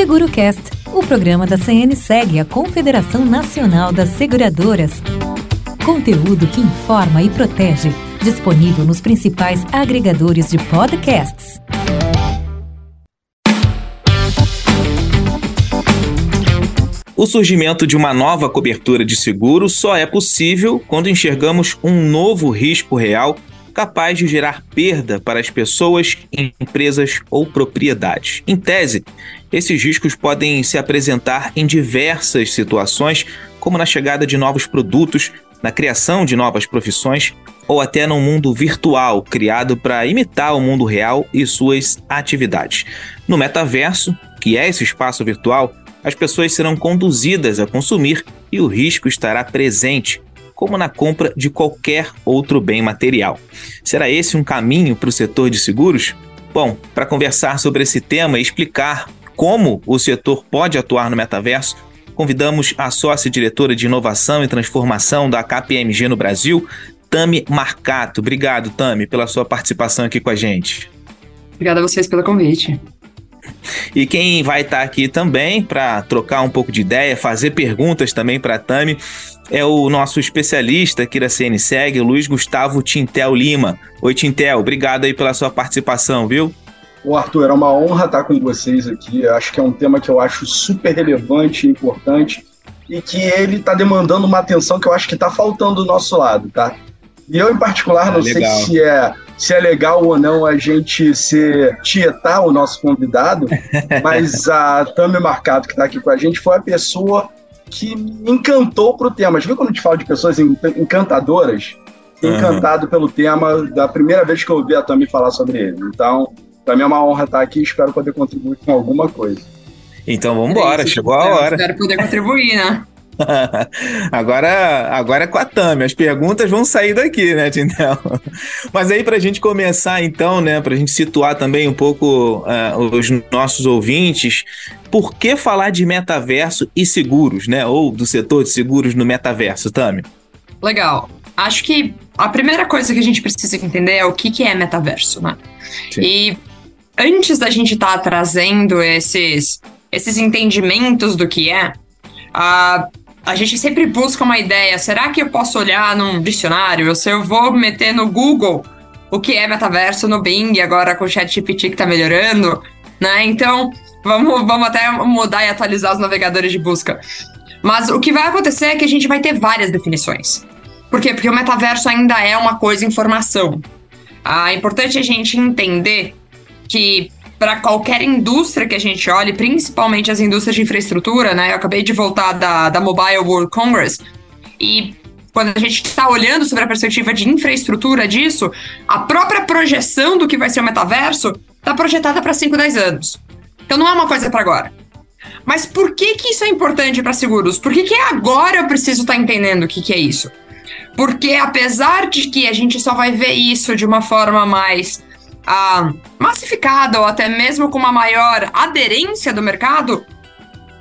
SeguroCast, o programa da CN segue a Confederação Nacional das Seguradoras. Conteúdo que informa e protege, disponível nos principais agregadores de podcasts. O surgimento de uma nova cobertura de seguro só é possível quando enxergamos um novo risco real capaz de gerar perda para as pessoas, empresas ou propriedades. Em tese, esses riscos podem se apresentar em diversas situações, como na chegada de novos produtos, na criação de novas profissões ou até num mundo virtual criado para imitar o mundo real e suas atividades. No metaverso, que é esse espaço virtual, as pessoas serão conduzidas a consumir e o risco estará presente, como na compra de qualquer outro bem material. Será esse um caminho para o setor de seguros? Bom, para conversar sobre esse tema e explicar como o setor pode atuar no metaverso, convidamos a sócia-diretora de inovação e transformação da KPMG no Brasil, Tami Marcato. Obrigado, Tami, pela sua participação aqui com a gente. Obrigada a vocês pelo convite. E quem vai estar aqui também para trocar um pouco de ideia, fazer perguntas também para a Tami, é o nosso especialista aqui da CNSEG, Luiz Gustavo Tintel Lima. Oi, Tintel, obrigado aí pela sua participação, viu? Ô Arthur, é uma honra estar com vocês aqui. Eu acho que é um tema que eu acho super relevante e importante e que ele está demandando uma atenção que eu acho que está faltando do nosso lado, tá? E eu, em particular, não sei se é, se é legal ou não a gente se tietar o nosso convidado, mas a Tami Marcado, que está aqui com a gente, foi a pessoa que me encantou pro tema. Já viu quando a gente fala de pessoas encantadoras? Encantado uhum. pelo tema da primeira vez que eu ouvi a Tami falar sobre ele. Então, para mim é uma honra estar aqui e espero poder contribuir com alguma coisa. Então vamos embora, é chegou a hora. Espero poder contribuir, né? agora, agora é com a Tami. As perguntas vão sair daqui, né, Tintel? Mas aí, para a gente começar, então, né, para a gente situar também um pouco uh, os nossos ouvintes, por que falar de metaverso e seguros, né? Ou do setor de seguros no metaverso, Tami? Legal. Acho que a primeira coisa que a gente precisa entender é o que, que é metaverso, né? Sim. E antes da gente estar tá trazendo esses, esses entendimentos do que é, a, a gente sempre busca uma ideia. Será que eu posso olhar num dicionário? Se eu vou meter no Google o que é metaverso no Bing, agora com o ChatGPT que está melhorando, né? Então, vamos, vamos até mudar e atualizar os navegadores de busca. Mas o que vai acontecer é que a gente vai ter várias definições. Por quê? Porque o metaverso ainda é uma coisa informação. Ah, é importante a gente entender que para qualquer indústria que a gente olhe, principalmente as indústrias de infraestrutura, né? Eu acabei de voltar da, da Mobile World Congress e quando a gente está olhando sobre a perspectiva de infraestrutura disso, a própria projeção do que vai ser o metaverso está projetada para 5, 10 anos. Então não é uma coisa para agora. Mas por que, que isso é importante para seguros? Por que, que agora eu preciso estar tá entendendo o que, que é isso? Porque apesar de que a gente só vai ver isso de uma forma mais ah, massificada ou até mesmo com uma maior aderência do mercado,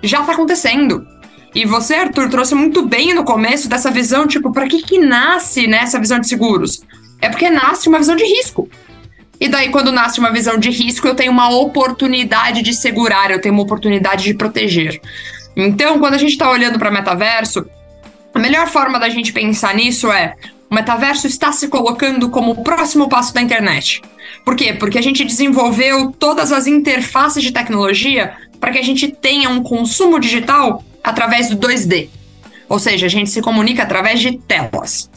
já está acontecendo. E você, Arthur, trouxe muito bem no começo dessa visão, tipo, para que que nasce né, visão de seguros? É porque nasce uma visão de risco. E daí, quando nasce uma visão de risco, eu tenho uma oportunidade de segurar, eu tenho uma oportunidade de proteger. Então, quando a gente está olhando para metaverso, a melhor forma da gente pensar nisso é o metaverso está se colocando como o próximo passo da internet. Por quê? Porque a gente desenvolveu todas as interfaces de tecnologia para que a gente tenha um consumo digital através do 2D. Ou seja, a gente se comunica através de telas.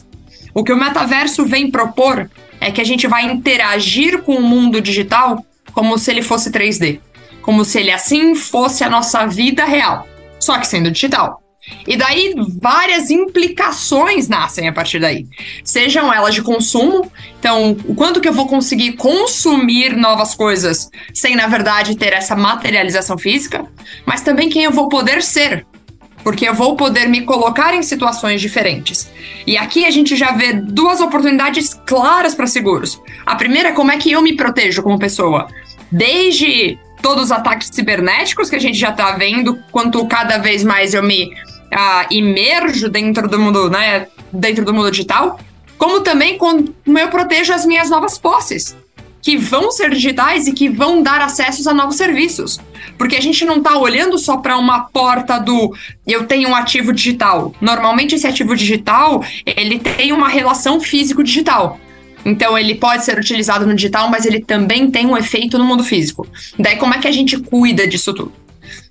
O que o metaverso vem propor é que a gente vai interagir com o mundo digital como se ele fosse 3D. Como se ele assim fosse a nossa vida real, só que sendo digital. E daí várias implicações nascem a partir daí. Sejam elas de consumo, então o quanto que eu vou conseguir consumir novas coisas sem na verdade ter essa materialização física, mas também quem eu vou poder ser. Porque eu vou poder me colocar em situações diferentes. E aqui a gente já vê duas oportunidades claras para seguros. A primeira é como é que eu me protejo como pessoa. Desde todos os ataques cibernéticos que a gente já está vendo, quanto cada vez mais eu me uh, imerjo dentro do mundo, né, dentro do mundo digital, como também como eu protejo as minhas novas posses. que vão ser digitais e que vão dar acessos a novos serviços. Porque a gente não está olhando só para uma porta do eu tenho um ativo digital. Normalmente esse ativo digital, ele tem uma relação físico-digital. Então ele pode ser utilizado no digital, mas ele também tem um efeito no mundo físico. Daí como é que a gente cuida disso tudo?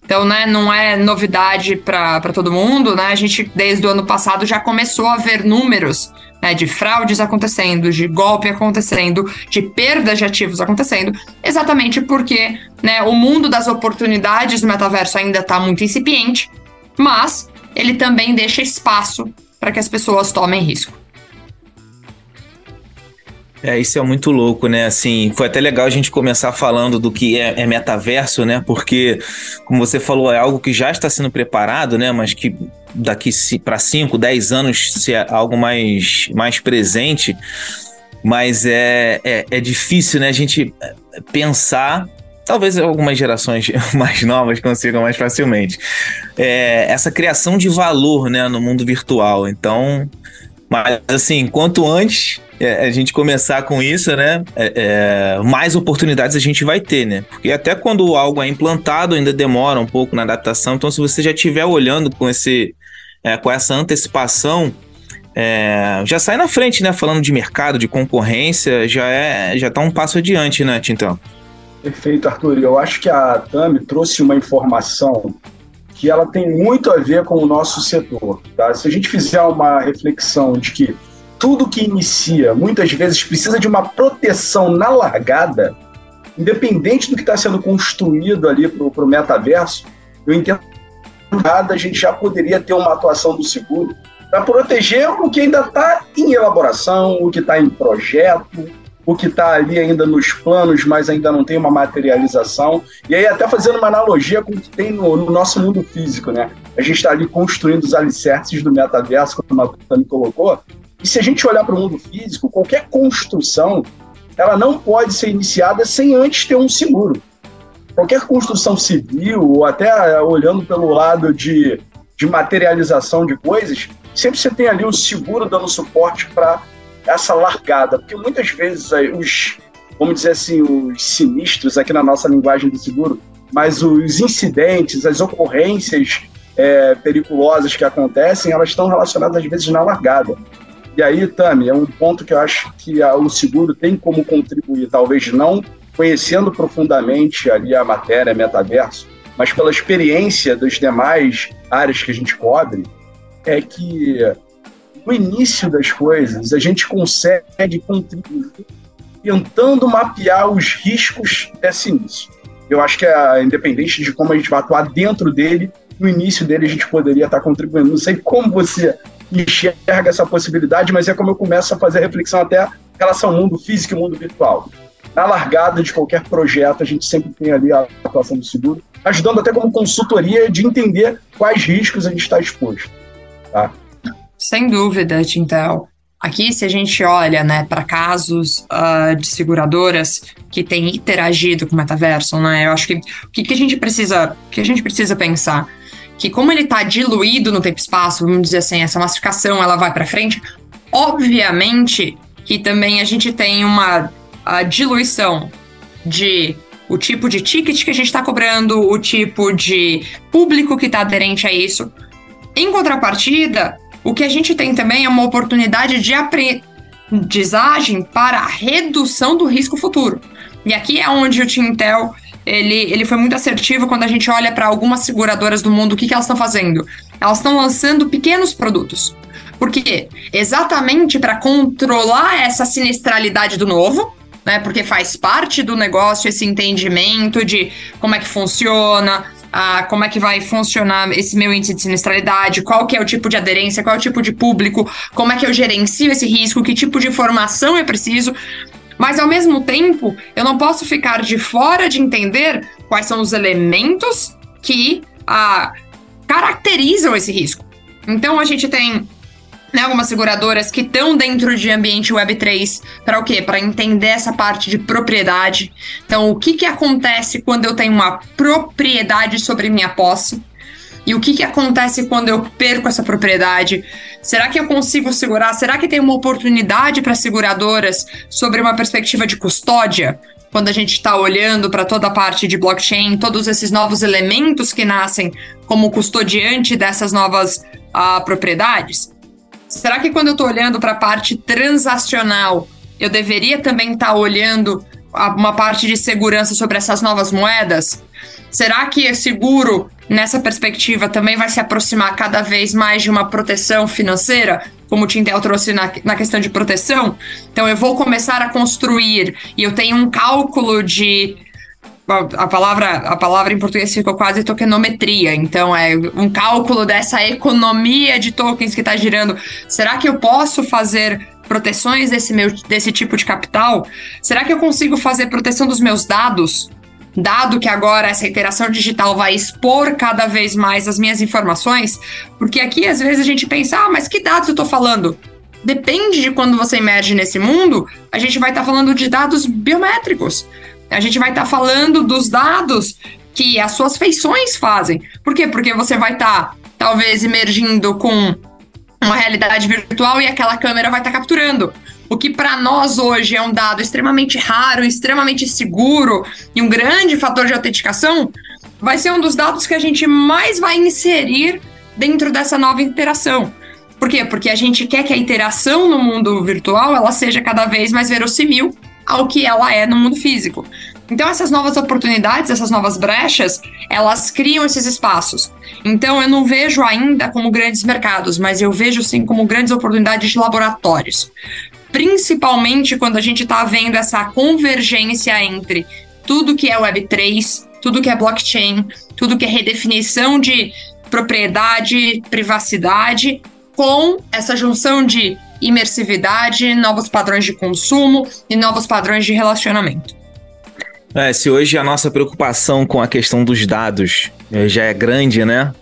Então, né, não é novidade para todo mundo, né? A gente, desde o ano passado, já começou a ver números né, de fraudes acontecendo, de golpe acontecendo, de perda de ativos acontecendo, exatamente porque né, o mundo das oportunidades do metaverso ainda está muito incipiente, mas ele também deixa espaço para que as pessoas tomem risco. É, isso é muito louco, né? Assim, foi até legal a gente começar falando do que é, é metaverso, né? Porque, como você falou, é algo que já está sendo preparado, né? Mas que daqui para 5, 10 anos se é algo mais, mais presente. Mas é, é, é difícil, né? A gente pensar talvez algumas gerações mais novas consigam mais facilmente. É, essa criação de valor né, no mundo virtual. Então, mas assim, quanto antes é, a gente começar com isso, né? É, é, mais oportunidades a gente vai ter, né? Porque até quando algo é implantado, ainda demora um pouco na adaptação. Então, se você já estiver olhando com, esse, é, com essa antecipação, é, já sai na frente, né? Falando de mercado, de concorrência, já é já tá um passo adiante, né, Tintão? Perfeito, Arthur. Eu acho que a Tami trouxe uma informação que ela tem muito a ver com o nosso setor. Tá? Se a gente fizer uma reflexão de que tudo que inicia muitas vezes precisa de uma proteção na largada, independente do que está sendo construído ali para o metaverso, eu entendo que a gente já poderia ter uma atuação do seguro para proteger o que ainda está em elaboração, o que está em projeto, o que está ali ainda nos planos, mas ainda não tem uma materialização. E aí, até fazendo uma analogia com o que tem no, no nosso mundo físico, né? A gente está ali construindo os alicerces do metaverso, como a Tami colocou, e se a gente olhar para o mundo físico, qualquer construção ela não pode ser iniciada sem antes ter um seguro. Qualquer construção civil, ou até eh, olhando pelo lado de, de materialização de coisas, sempre você tem ali o seguro dando suporte para essa largada. Porque muitas vezes os, vamos dizer assim, os sinistros aqui na nossa linguagem do seguro, mas os incidentes, as ocorrências é, perigosas que acontecem, elas estão relacionadas às vezes na largada. E aí, Tami, é um ponto que eu acho que a, o seguro tem como contribuir, talvez não conhecendo profundamente ali a matéria, metaverso, mas pela experiência das demais áreas que a gente cobre, é que no início das coisas a gente consegue contribuir tentando mapear os riscos desse início. Eu acho que, é, independente de como a gente vai atuar dentro dele, no início dele a gente poderia estar contribuindo. Não sei como você enxerga essa possibilidade, mas é como eu começo a fazer a reflexão até em relação ao mundo físico e mundo virtual. Na largada de qualquer projeto, a gente sempre tem ali a atuação do seguro, ajudando até como consultoria de entender quais riscos a gente está exposto. Tá? Sem dúvida, Tintel. Aqui, se a gente olha né, para casos uh, de seguradoras que têm interagido com o metaverso, né, eu acho que o que, que a gente precisa, que a gente precisa pensar que como ele está diluído no tempo e espaço, vamos dizer assim, essa massificação ela vai para frente, obviamente que também a gente tem uma diluição de o tipo de ticket que a gente está cobrando, o tipo de público que está aderente a isso. Em contrapartida, o que a gente tem também é uma oportunidade de aprendizagem para a redução do risco futuro. E aqui é onde o Tintel ele, ele foi muito assertivo quando a gente olha para algumas seguradoras do mundo, o que, que elas estão fazendo? Elas estão lançando pequenos produtos. Por quê? Exatamente para controlar essa sinistralidade do novo, né? Porque faz parte do negócio esse entendimento de como é que funciona, ah, como é que vai funcionar esse meu índice de sinistralidade, qual que é o tipo de aderência, qual é o tipo de público, como é que eu gerencio esse risco, que tipo de informação eu preciso. Mas ao mesmo tempo, eu não posso ficar de fora de entender quais são os elementos que ah, caracterizam esse risco. Então a gente tem né, algumas seguradoras que estão dentro de ambiente Web3 para o quê? Para entender essa parte de propriedade. Então, o que, que acontece quando eu tenho uma propriedade sobre minha posse? E o que, que acontece quando eu perco essa propriedade? Será que eu consigo segurar? Será que tem uma oportunidade para seguradoras sobre uma perspectiva de custódia? Quando a gente está olhando para toda a parte de blockchain, todos esses novos elementos que nascem como custodiante dessas novas uh, propriedades? Será que quando eu estou olhando para a parte transacional, eu deveria também estar tá olhando uma parte de segurança sobre essas novas moedas? Será que é seguro nessa perspectiva também vai se aproximar cada vez mais de uma proteção financeira, como o Tintel trouxe na, na questão de proteção? Então eu vou começar a construir e eu tenho um cálculo de a palavra, a palavra em português ficou quase tokenometria. Então, é um cálculo dessa economia de tokens que está girando. Será que eu posso fazer proteções desse, meu, desse tipo de capital? Será que eu consigo fazer proteção dos meus dados? Dado que agora essa interação digital vai expor cada vez mais as minhas informações, porque aqui às vezes a gente pensa, ah, mas que dados eu estou falando? Depende de quando você emerge nesse mundo, a gente vai estar tá falando de dados biométricos. A gente vai estar tá falando dos dados que as suas feições fazem. Por quê? Porque você vai estar, tá, talvez, emergindo com uma realidade virtual e aquela câmera vai estar tá capturando. O que para nós hoje é um dado extremamente raro, extremamente seguro e um grande fator de autenticação, vai ser um dos dados que a gente mais vai inserir dentro dessa nova interação. Por quê? Porque a gente quer que a interação no mundo virtual ela seja cada vez mais verossímil ao que ela é no mundo físico. Então, essas novas oportunidades, essas novas brechas, elas criam esses espaços. Então, eu não vejo ainda como grandes mercados, mas eu vejo sim como grandes oportunidades de laboratórios. Principalmente quando a gente está vendo essa convergência entre tudo que é Web3, tudo que é blockchain, tudo que é redefinição de propriedade, privacidade, com essa junção de imersividade, novos padrões de consumo e novos padrões de relacionamento. É, se hoje a nossa preocupação com a questão dos dados eh, já é grande, né?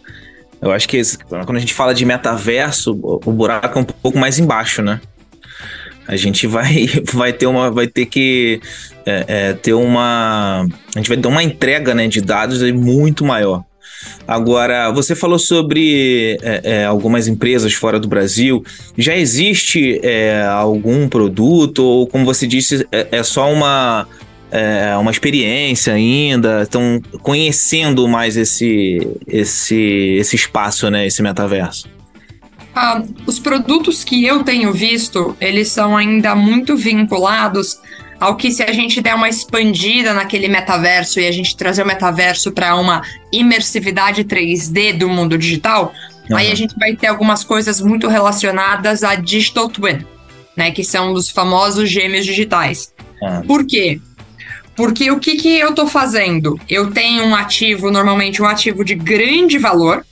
Eu acho que quando a gente fala de metaverso, o buraco é um pouco mais embaixo, né? A gente vai, vai ter uma, vai ter que é, é, ter uma, a gente vai ter uma entrega, né, de dados muito maior. Agora, você falou sobre é, é, algumas empresas fora do Brasil. Já existe é, algum produto, ou como você disse, é, é só uma, é, uma experiência ainda? Estão conhecendo mais esse, esse, esse espaço, né? Esse metaverso? Ah, os produtos que eu tenho visto, eles são ainda muito vinculados ao que se a gente der uma expandida naquele metaverso e a gente trazer o metaverso para uma imersividade 3D do mundo digital, uhum. aí a gente vai ter algumas coisas muito relacionadas a digital twin, né, que são os famosos gêmeos digitais. Uhum. Por quê? Porque o que, que eu estou fazendo? Eu tenho um ativo, normalmente um ativo de grande valor,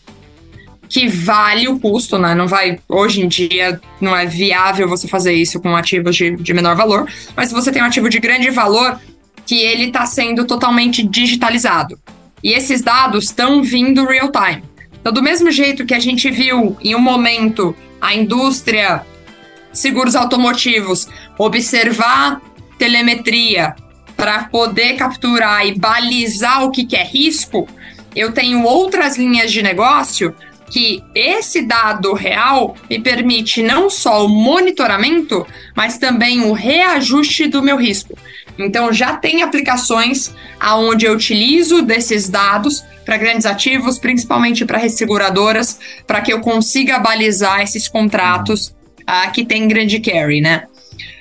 que vale o custo, né? Não vai. Hoje em dia não é viável você fazer isso com ativos de, de menor valor, mas se você tem um ativo de grande valor, que ele está sendo totalmente digitalizado. E esses dados estão vindo real time. Então, do mesmo jeito que a gente viu em um momento a indústria seguros automotivos observar telemetria para poder capturar e balizar o que, que é risco, eu tenho outras linhas de negócio que esse dado real me permite não só o monitoramento, mas também o reajuste do meu risco. Então já tem aplicações aonde eu utilizo desses dados para grandes ativos, principalmente para resseguradoras, para que eu consiga balizar esses contratos uh, que tem grande carry, né?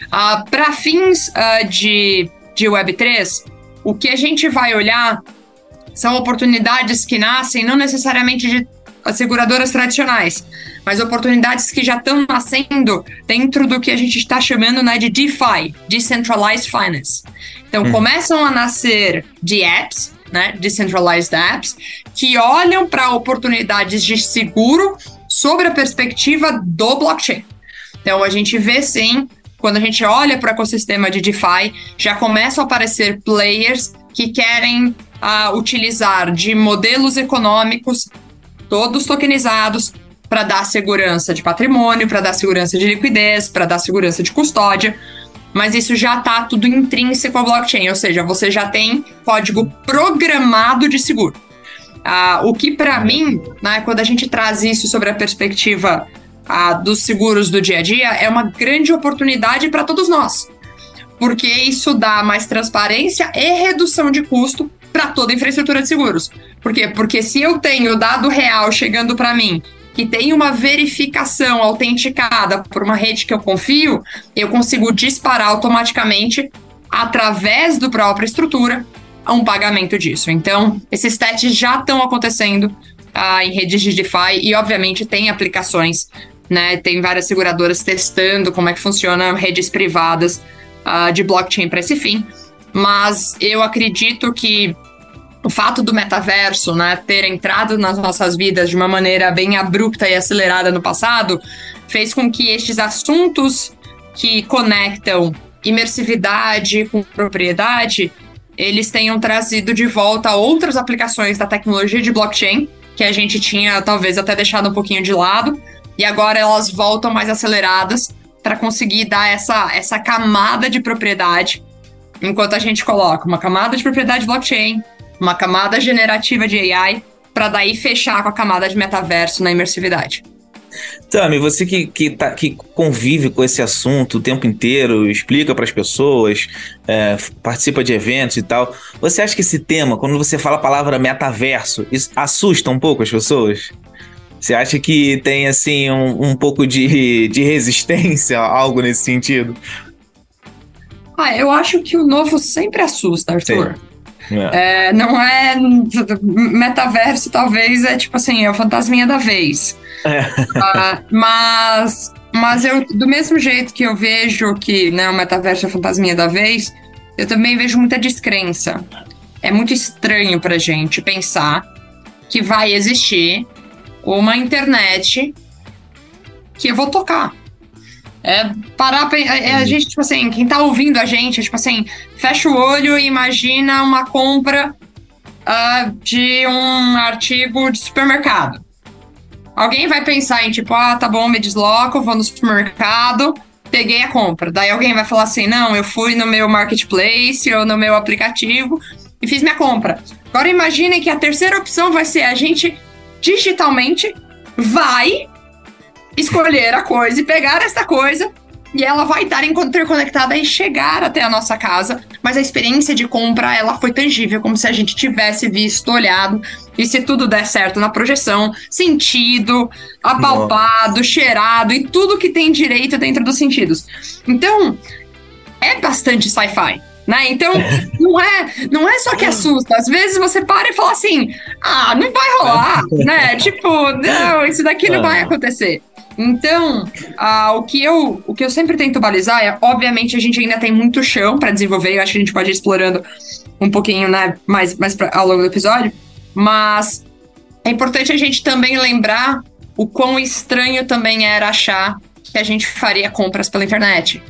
Uh, para fins uh, de, de Web3, o que a gente vai olhar são oportunidades que nascem não necessariamente de as seguradoras tradicionais, mas oportunidades que já estão nascendo dentro do que a gente está chamando né, de DeFi, Decentralized Finance. Então, hum. começam a nascer de apps, né, Decentralized Apps, que olham para oportunidades de seguro sobre a perspectiva do blockchain. Então, a gente vê sim, quando a gente olha para o ecossistema de DeFi, já começam a aparecer players que querem uh, utilizar de modelos econômicos todos tokenizados para dar segurança de patrimônio, para dar segurança de liquidez, para dar segurança de custódia. Mas isso já está tudo intrínseco ao blockchain, ou seja, você já tem código programado de seguro. Ah, o que, para mim, né, quando a gente traz isso sobre a perspectiva ah, dos seguros do dia a dia, é uma grande oportunidade para todos nós. Porque isso dá mais transparência e redução de custo para toda a infraestrutura de seguros. Por quê? Porque se eu tenho dado real chegando para mim que tem uma verificação autenticada por uma rede que eu confio, eu consigo disparar automaticamente através do própria estrutura um pagamento disso. Então, esses testes já estão acontecendo ah, em redes de DeFi e, obviamente, tem aplicações, né? Tem várias seguradoras testando como é que funciona redes privadas ah, de blockchain para esse fim. Mas eu acredito que o fato do metaverso né, ter entrado nas nossas vidas de uma maneira bem abrupta e acelerada no passado fez com que estes assuntos que conectam imersividade com propriedade eles tenham trazido de volta outras aplicações da tecnologia de blockchain que a gente tinha talvez até deixado um pouquinho de lado e agora elas voltam mais aceleradas para conseguir dar essa, essa camada de propriedade enquanto a gente coloca uma camada de propriedade blockchain uma camada generativa de AI, para daí fechar com a camada de metaverso na imersividade. Tami, você que, que, tá, que convive com esse assunto o tempo inteiro, explica para as pessoas, é, participa de eventos e tal, você acha que esse tema, quando você fala a palavra metaverso, assusta um pouco as pessoas? Você acha que tem assim um, um pouco de, de resistência, algo nesse sentido? Ah, eu acho que o novo sempre assusta, Arthur. Sim. É. É, não é. Metaverso, talvez, é tipo assim, é o fantasminha da vez. É. Uh, mas. Mas eu, do mesmo jeito que eu vejo que né, o metaverso é o fantasminha da vez, eu também vejo muita descrença. É muito estranho pra gente pensar que vai existir uma internet que eu vou tocar. É parar é, é a gente, tipo assim, quem tá ouvindo a gente, tipo assim, fecha o olho e imagina uma compra uh, de um artigo de supermercado. Alguém vai pensar em tipo, ah, tá bom, me desloco, vou no supermercado, peguei a compra. Daí alguém vai falar assim, não, eu fui no meu marketplace ou no meu aplicativo e fiz minha compra. Agora imaginem que a terceira opção vai ser a gente digitalmente vai escolher a coisa e pegar esta coisa e ela vai estar interconectada e chegar até a nossa casa, mas a experiência de compra ela foi tangível, como se a gente tivesse visto, olhado, e se tudo der certo na projeção, sentido, apalpado, Nossa. cheirado e tudo que tem direito dentro dos sentidos. Então, é bastante sci-fi. Né? Então, não é, não é só que assusta. Às vezes você para e fala assim: ah, não vai rolar, né? Tipo, não, isso daqui não vai acontecer. Então, ah, o, que eu, o que eu sempre tento balizar é, obviamente, a gente ainda tem muito chão para desenvolver, eu acho que a gente pode ir explorando um pouquinho né, mais, mais pra, ao longo do episódio, mas é importante a gente também lembrar o quão estranho também era achar que a gente faria compras pela internet.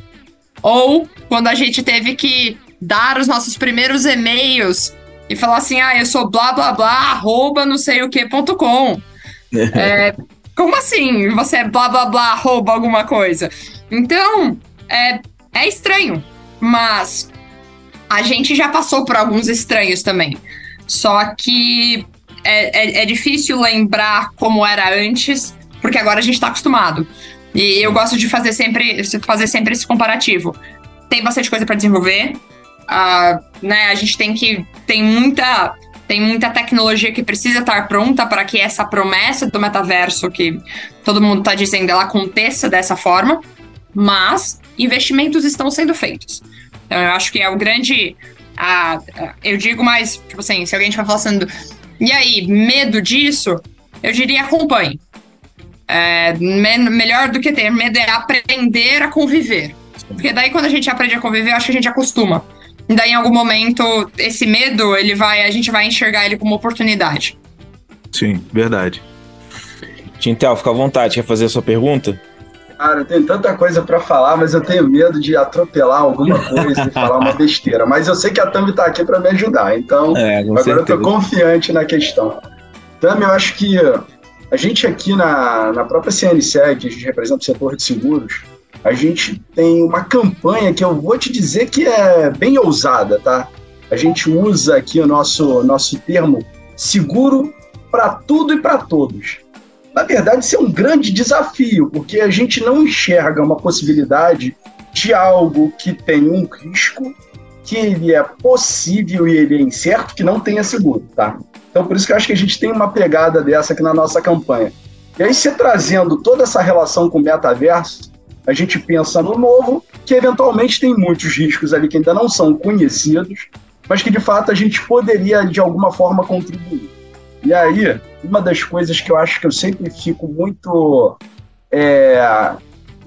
Ou quando a gente teve que dar os nossos primeiros e-mails e falar assim, ah, eu sou blá blá blá, arroba não sei o que ponto com. é, como assim? Você é blá blá blá, rouba alguma coisa. Então, é, é estranho. Mas a gente já passou por alguns estranhos também. Só que é, é, é difícil lembrar como era antes, porque agora a gente está acostumado. E eu gosto de fazer sempre, fazer sempre esse comparativo. Tem bastante coisa para desenvolver. Uh, né, a gente tem que. Tem muita tem muita tecnologia que precisa estar pronta para que essa promessa do metaverso que todo mundo está dizendo ela aconteça dessa forma, mas investimentos estão sendo feitos. Então eu acho que é o grande. A, eu digo mais, tipo assim, se alguém estiver falando, e aí, medo disso? Eu diria acompanhe. É, me, melhor do que ter medo é aprender a conviver. Porque daí, quando a gente aprende a conviver, eu acho que a gente acostuma. E daí, em algum momento, esse medo, ele vai, a gente vai enxergar ele como oportunidade. Sim, verdade. Tintel, fica à vontade, quer fazer a sua pergunta? Cara, eu tenho tanta coisa para falar, mas eu tenho medo de atropelar alguma coisa e falar uma besteira. Mas eu sei que a Tami tá aqui para me ajudar, então é, agora certeza. eu tô confiante na questão. Tami, eu acho que a gente aqui na, na própria CNSEG, que a gente representa o setor de seguros, a gente tem uma campanha que eu vou te dizer que é bem ousada, tá? A gente usa aqui o nosso, nosso termo seguro para tudo e para todos. Na verdade, isso é um grande desafio, porque a gente não enxerga uma possibilidade de algo que tem um risco, que ele é possível e ele é incerto, que não tenha seguro, tá? Então, por isso que eu acho que a gente tem uma pegada dessa aqui na nossa campanha. E aí, se trazendo toda essa relação com o metaverso, a gente pensa no novo, que eventualmente tem muitos riscos ali que ainda não são conhecidos, mas que de fato a gente poderia de alguma forma contribuir. E aí, uma das coisas que eu acho que eu sempre fico muito é,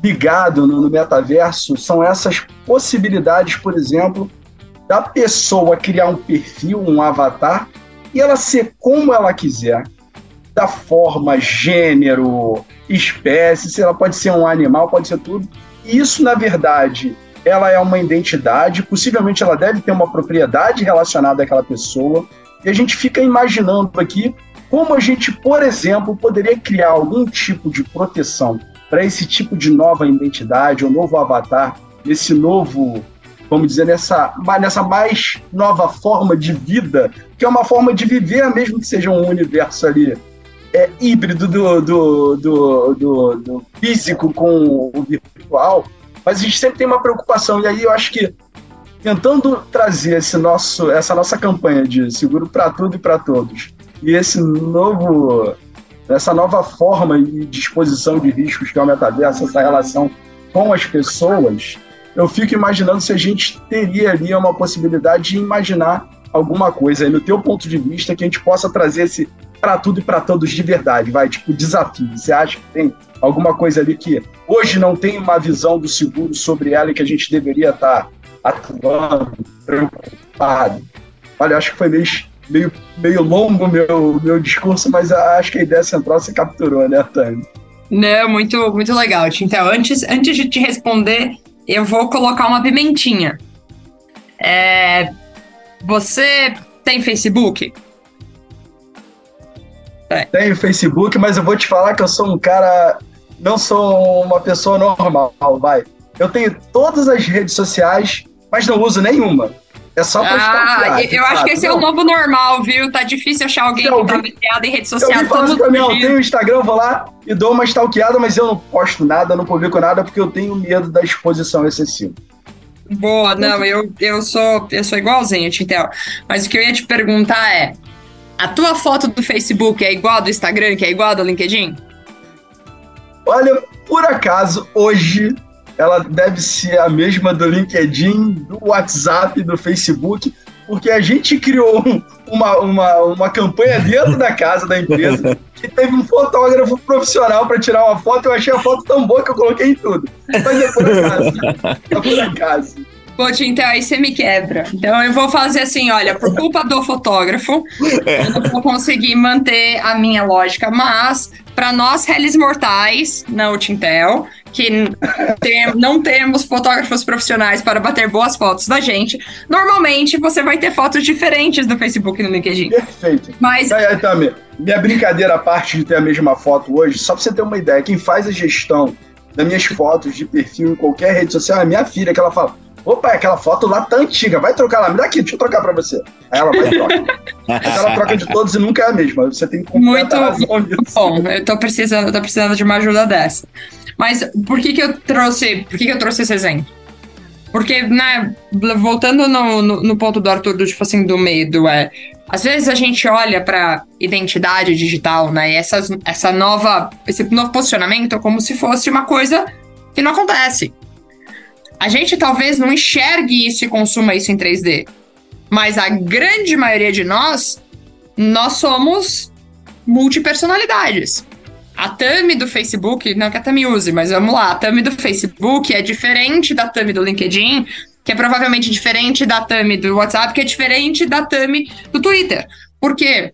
ligado no, no metaverso são essas possibilidades, por exemplo, da pessoa criar um perfil, um avatar, e ela ser como ela quiser, da forma, gênero, espécie, se ela pode ser um animal, pode ser tudo. Isso, na verdade, ela é uma identidade, possivelmente ela deve ter uma propriedade relacionada àquela pessoa, e a gente fica imaginando aqui como a gente, por exemplo, poderia criar algum tipo de proteção para esse tipo de nova identidade, ou novo avatar, esse novo, vamos dizer, nessa, nessa mais nova forma de vida, que é uma forma de viver, mesmo que seja um universo ali é, híbrido do, do, do, do, do físico com o virtual, mas a gente sempre tem uma preocupação, e aí eu acho que tentando trazer esse nosso, essa nossa campanha de seguro para tudo e para todos, e esse novo, essa nova forma e disposição de riscos que é o metaverso, essa relação com as pessoas, eu fico imaginando se a gente teria ali uma possibilidade de imaginar alguma coisa aí, no teu ponto de vista, que a gente possa trazer esse para tudo e para todos de verdade, vai, tipo, desafio. Você acha que tem alguma coisa ali que hoje não tem uma visão do seguro sobre ela e que a gente deveria estar tá atuando, preocupado? Olha, acho que foi meio, meio, meio longo o meu, meu discurso, mas acho que a ideia central você capturou, né, Tânia? Não, muito, muito legal, Então, antes, antes de te responder, eu vou colocar uma pimentinha. É, você tem Facebook? É. Tenho Facebook, mas eu vou te falar que eu sou um cara. Não sou uma pessoa normal, vai. Eu tenho todas as redes sociais, mas não uso nenhuma. É só pra Ah, eu acho que esse não. é o novo normal, viu? Tá difícil achar alguém, alguém que tá viciado em rede social. Eu pra mim, eu tenho Instagram, vou lá e dou uma stalkeada, mas eu não posto nada, não publico nada, porque eu tenho medo da exposição excessiva. Boa, não, eu, eu sou eu sou igualzinho, Tintel. Mas o que eu ia te perguntar é: a tua foto do Facebook é igual a do Instagram, que é igual a do LinkedIn? Olha, por acaso, hoje ela deve ser a mesma do LinkedIn, do WhatsApp, do Facebook, porque a gente criou uma, uma, uma campanha dentro da casa da empresa que teve um fotógrafo profissional para tirar uma foto. Eu achei a foto tão boa que eu coloquei em tudo. Mas é por acaso. É por acaso. Pô, então aí você me quebra. Então eu vou fazer assim, olha, por culpa do fotógrafo, é. eu não vou conseguir manter a minha lógica, mas para nós réis mortais, na Tintel, que tem, não temos fotógrafos profissionais para bater boas fotos da gente, normalmente você vai ter fotos diferentes no Facebook e no LinkedIn. Perfeito. Mas aí, aí, também, minha brincadeira à parte de ter a mesma foto hoje, só para você ter uma ideia, quem faz a gestão das minhas fotos de perfil em qualquer rede social é minha filha, que ela fala: Opa, aquela foto lá tá antiga, vai trocar lá, me dá aqui, deixa eu trocar pra você. Aí ela vai e troca. Mas ela troca de todos e nunca é a mesma. Você tem que Muito bom, eu tô precisando, eu tô precisando de uma ajuda dessa. Mas por que que eu trouxe, por que que eu trouxe esse exemplo? Porque, né, voltando no, no, no ponto do Arthur, do tipo assim, do medo, é. Às vezes a gente olha para identidade digital, né, e essas, essa nova, esse novo posicionamento como se fosse uma coisa que não acontece a gente talvez não enxergue isso e consuma isso em 3D. Mas a grande maioria de nós, nós somos multipersonalidades. A thumb do Facebook, não que a thumb use, mas vamos lá, a thumb do Facebook é diferente da thumb do LinkedIn, que é provavelmente diferente da thumb do WhatsApp, que é diferente da thumb do Twitter. Por quê?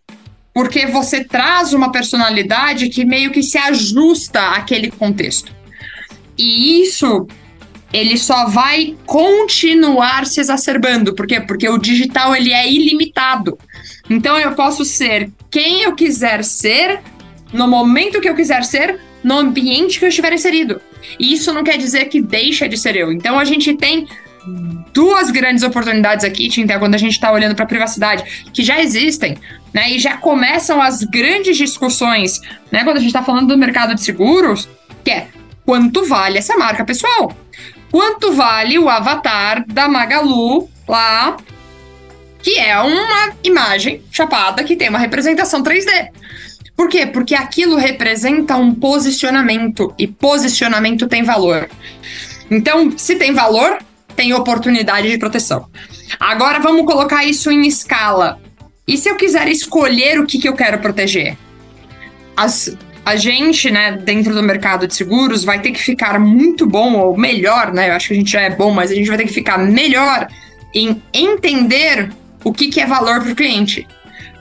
Porque você traz uma personalidade que meio que se ajusta àquele contexto. E isso ele só vai continuar se exacerbando. Por quê? Porque o digital ele é ilimitado. Então eu posso ser quem eu quiser ser, no momento que eu quiser ser, no ambiente que eu estiver inserido. E isso não quer dizer que deixa de ser eu. Então a gente tem duas grandes oportunidades aqui, Tinta, quando a gente está olhando para a privacidade, que já existem, né? E já começam as grandes discussões, né? Quando a gente está falando do mercado de seguros, que é quanto vale essa marca pessoal? Quanto vale o avatar da Magalu lá, que é uma imagem chapada que tem uma representação 3D? Por quê? Porque aquilo representa um posicionamento e posicionamento tem valor. Então, se tem valor, tem oportunidade de proteção. Agora vamos colocar isso em escala. E se eu quiser escolher o que, que eu quero proteger? As, a gente, né, dentro do mercado de seguros, vai ter que ficar muito bom, ou melhor, né? Eu acho que a gente já é bom, mas a gente vai ter que ficar melhor em entender o que, que é valor para o cliente.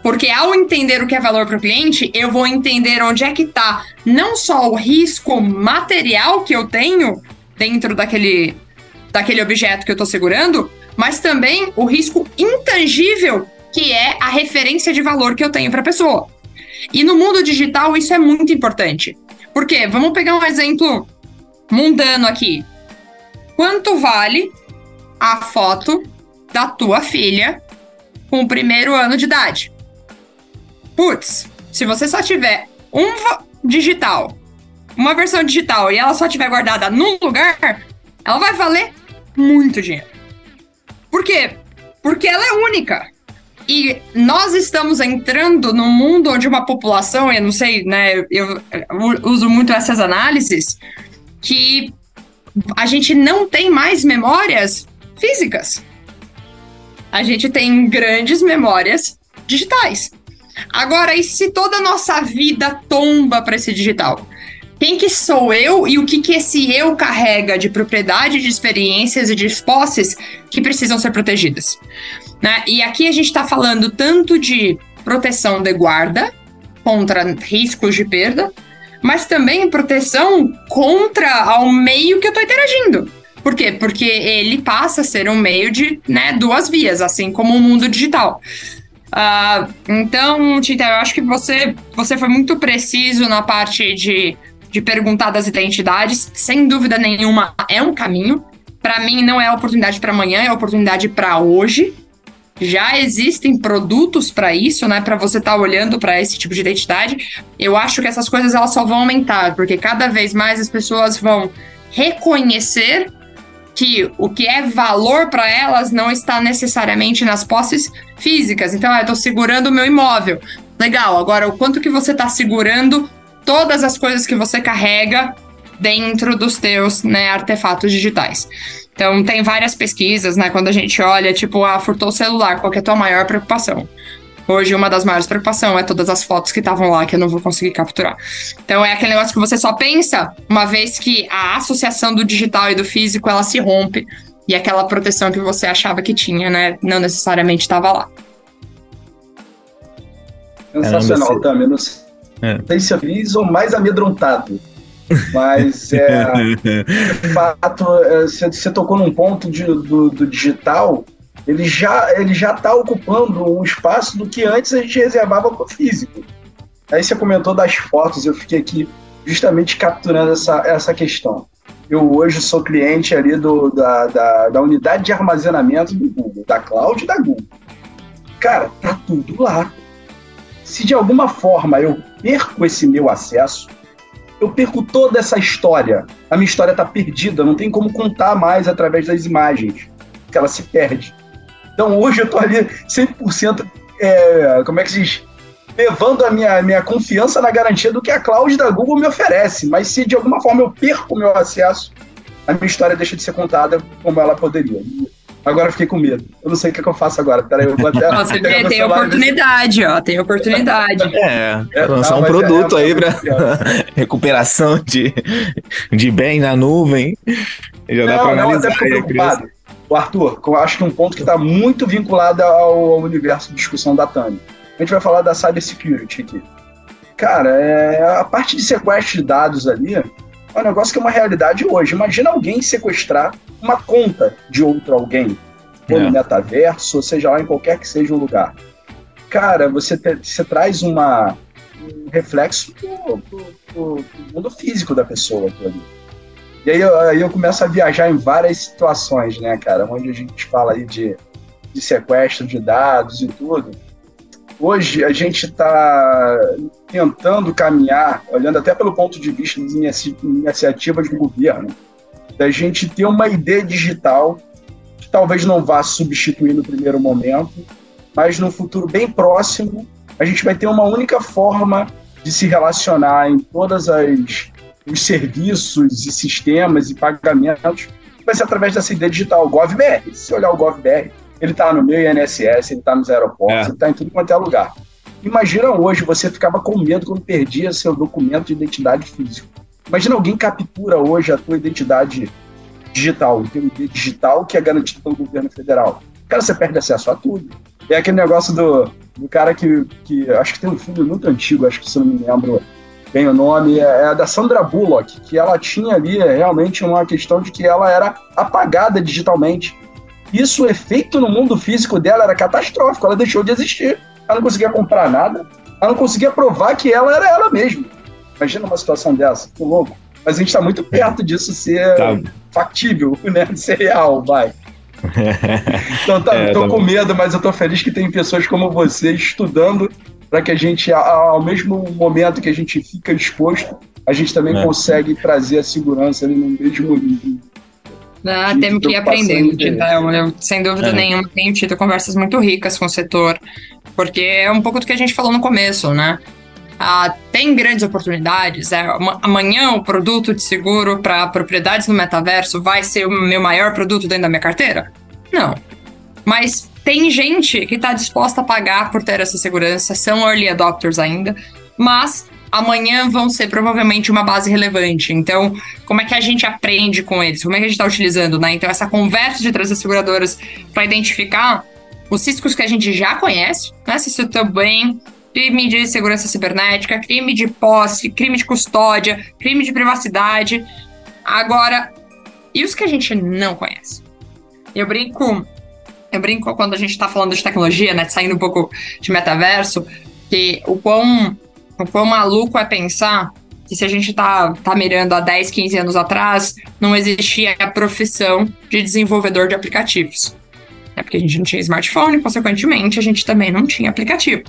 Porque ao entender o que é valor para o cliente, eu vou entender onde é que está não só o risco material que eu tenho dentro daquele, daquele objeto que eu estou segurando, mas também o risco intangível que é a referência de valor que eu tenho para a pessoa. E no mundo digital isso é muito importante. Por quê? Vamos pegar um exemplo mundano aqui. Quanto vale a foto da tua filha com o primeiro ano de idade? putz, se você só tiver um digital, uma versão digital e ela só tiver guardada num lugar, ela vai valer muito dinheiro. Por quê? Porque ela é única. E nós estamos entrando num mundo onde uma população, eu não sei, né, eu, uso muito essas análises, que a gente não tem mais memórias físicas. A gente tem grandes memórias digitais. Agora, e se toda a nossa vida tomba para esse digital? Quem que sou eu e o que que esse eu carrega de propriedade, de experiências e de posses que precisam ser protegidas? Né? E aqui a gente está falando tanto de proteção de guarda contra riscos de perda, mas também proteção contra ao meio que eu estou interagindo. Por quê? Porque ele passa a ser um meio de né, duas vias, assim como o mundo digital. Uh, então, Tita, eu acho que você, você foi muito preciso na parte de, de perguntar das identidades. Sem dúvida nenhuma, é um caminho. Para mim, não é oportunidade para amanhã, é oportunidade para hoje. Já existem produtos para isso, né? Para você estar tá olhando para esse tipo de identidade. Eu acho que essas coisas elas só vão aumentar, porque cada vez mais as pessoas vão reconhecer que o que é valor para elas não está necessariamente nas posses físicas. Então, ah, eu estou segurando o meu imóvel. Legal, agora o quanto que você está segurando todas as coisas que você carrega dentro dos teus né, artefatos digitais. Então, tem várias pesquisas, né? Quando a gente olha, tipo, ah, furtou o celular, qual é a tua maior preocupação? Hoje, uma das maiores preocupações é todas as fotos que estavam lá que eu não vou conseguir capturar. Então, é aquele negócio que você só pensa uma vez que a associação do digital e do físico ela se rompe e aquela proteção que você achava que tinha, né, não necessariamente estava lá. Sensacional, Tami. Não sei se feliz ou mais amedrontado. Mas, é, de fato, é, você tocou num ponto de, do, do digital ele já ele já está ocupando um espaço do que antes a gente reservava para o físico. Aí você comentou das fotos, eu fiquei aqui justamente capturando essa, essa questão. Eu hoje sou cliente ali do, da, da, da unidade de armazenamento do Google, da cloud e da Google. Cara, tá tudo lá. Se de alguma forma eu perco esse meu acesso, eu perco toda essa história. A minha história está perdida, não tem como contar mais através das imagens, que ela se perde. Então hoje eu tô ali 100%, é, como é que se diz? Levando a minha, minha confiança na garantia do que a cloud da Google me oferece. Mas se de alguma forma eu perco o meu acesso, a minha história deixa de ser contada como ela poderia. Agora eu fiquei com medo. Eu não sei o que, é que eu faço agora. Peraí, eu vou até. Você vê, tem oportunidade, ó. Tem oportunidade. É, é lançar um produto é, aí para recuperação de, de bem na nuvem. Já não, dá para analisar. Não, até preocupado. O Arthur, eu acho que um ponto que está muito vinculado ao, universo de discussão da Tânia. A gente vai falar da cybersecurity aqui. Cara, é, a parte de sequestro de dados ali é um negócio que é uma realidade hoje. Imagina alguém sequestrar uma conta de outro alguém, ou no é. metaverso, ou seja lá em qualquer que seja o lugar. Cara, você, te, você traz uma, um reflexo do mundo físico da pessoa ali. E aí eu, aí eu começo a viajar em várias situações, né, cara? Onde a gente fala aí de, de sequestro de dados e tudo. Hoje a gente está tentando caminhar, olhando até pelo ponto de vista das iniciativas do governo, da gente ter uma ideia digital que talvez não vá substituir no primeiro momento, mas no futuro bem próximo a gente vai ter uma única forma de se relacionar em todas as os serviços e sistemas e pagamentos vai ser através dessa ideia digital, o GovBR. Se olhar o GovBR, ele está no meu INSS, ele está nos aeroportos, é. ele está em tudo quanto é lugar. Imagina hoje, você ficava com medo quando perdia seu documento de identidade físico. Imagina alguém captura hoje a tua identidade digital, o teu ID digital que é garantido pelo governo federal. Cara, você perde acesso a tudo. É aquele negócio do, do cara que, que acho que tem um filme muito antigo, acho que se não me lembro bem o nome, é, é a da Sandra Bullock, que ela tinha ali é, realmente uma questão de que ela era apagada digitalmente. Isso, o efeito no mundo físico dela era catastrófico, ela deixou de existir. Ela não conseguia comprar nada, ela não conseguia provar que ela era ela mesma. Imagina uma situação dessa, que louco. Mas a gente está muito perto disso ser tá. factível, né? De ser real, vai. então tá, é, tô tá com medo, mas eu tô feliz que tem pessoas como você estudando para que a gente, ao mesmo momento que a gente fica exposto, a gente também é. consegue trazer a segurança ali no mesmo nível. Ah, temos que ir aprendendo, então, eu, sem dúvida é. nenhuma, tenho tido conversas muito ricas com o setor, porque é um pouco do que a gente falou no começo, né? Ah, tem grandes oportunidades. É, amanhã o produto de seguro para propriedades no metaverso vai ser o meu maior produto dentro da minha carteira? Não. Mas tem gente que está disposta a pagar por ter essa segurança, são early adopters ainda, mas amanhã vão ser provavelmente uma base relevante. Então, como é que a gente aprende com eles? Como é que a gente está utilizando, né? Então, essa conversa de trazer seguradoras para identificar os riscos que a gente já conhece, né? Se isso também crime de segurança cibernética, crime de posse, crime de custódia, crime de privacidade. Agora, e os que a gente não conhece? Eu brinco, eu brinco quando a gente está falando de tecnologia, né, saindo um pouco de metaverso, que o quão, quão maluco é pensar que se a gente tá, tá mirando há 10, 15 anos atrás, não existia a profissão de desenvolvedor de aplicativos né? Porque a gente não tinha smartphone, consequentemente, a gente também não tinha aplicativo.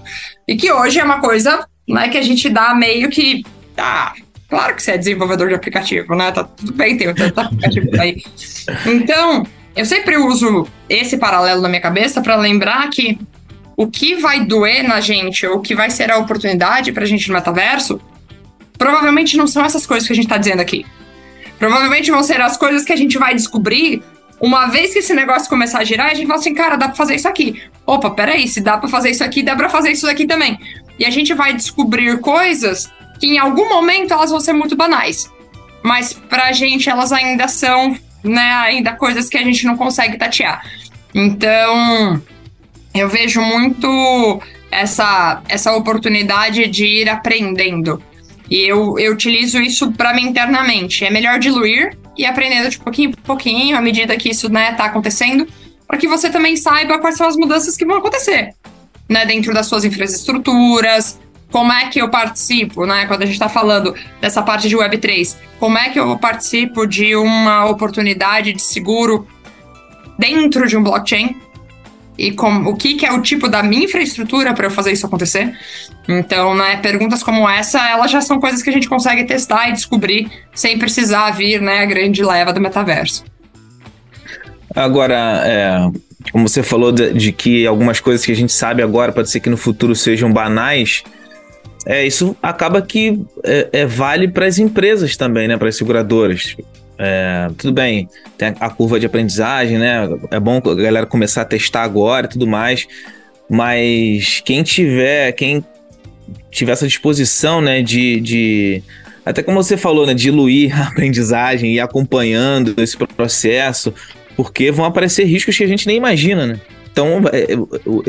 E que hoje é uma coisa né, que a gente dá meio que. Ah, claro que você é desenvolvedor de aplicativo, né? Tá tudo bem, tem tanto aplicativo aí. Então, eu sempre uso esse paralelo na minha cabeça para lembrar que o que vai doer na gente, ou o que vai ser a oportunidade para a gente no metaverso, provavelmente não são essas coisas que a gente está dizendo aqui. Provavelmente vão ser as coisas que a gente vai descobrir uma vez que esse negócio começar a girar, a gente fala assim, cara, dá pra fazer isso aqui. Opa, peraí, se dá pra fazer isso aqui, dá pra fazer isso aqui também. E a gente vai descobrir coisas que em algum momento elas vão ser muito banais. Mas pra gente elas ainda são, né, ainda coisas que a gente não consegue tatear. Então, eu vejo muito essa, essa oportunidade de ir aprendendo. E eu, eu utilizo isso para mim internamente. É melhor diluir e aprendendo de pouquinho em pouquinho, à medida que isso né, tá acontecendo, para que você também saiba quais são as mudanças que vão acontecer, né, dentro das suas infraestruturas, como é que eu participo, né, quando a gente está falando dessa parte de Web3, como é que eu participo de uma oportunidade de seguro dentro de um blockchain, e com, o que, que é o tipo da minha infraestrutura para eu fazer isso acontecer. Então, né, perguntas como essa, elas já são coisas que a gente consegue testar e descobrir sem precisar vir, né, a grande leva do metaverso. Agora, é, como você falou de, de, que algumas coisas que a gente sabe agora pode ser que no futuro sejam banais, é, isso acaba que é, é vale para as empresas também, né, para as seguradoras. É, tudo bem, tem a curva de aprendizagem, né? É bom a galera começar a testar agora e tudo mais. Mas quem tiver, quem tiver essa disposição, né, de, de até como você falou, né, diluir a aprendizagem e acompanhando esse processo, porque vão aparecer riscos que a gente nem imagina, né? Então, é,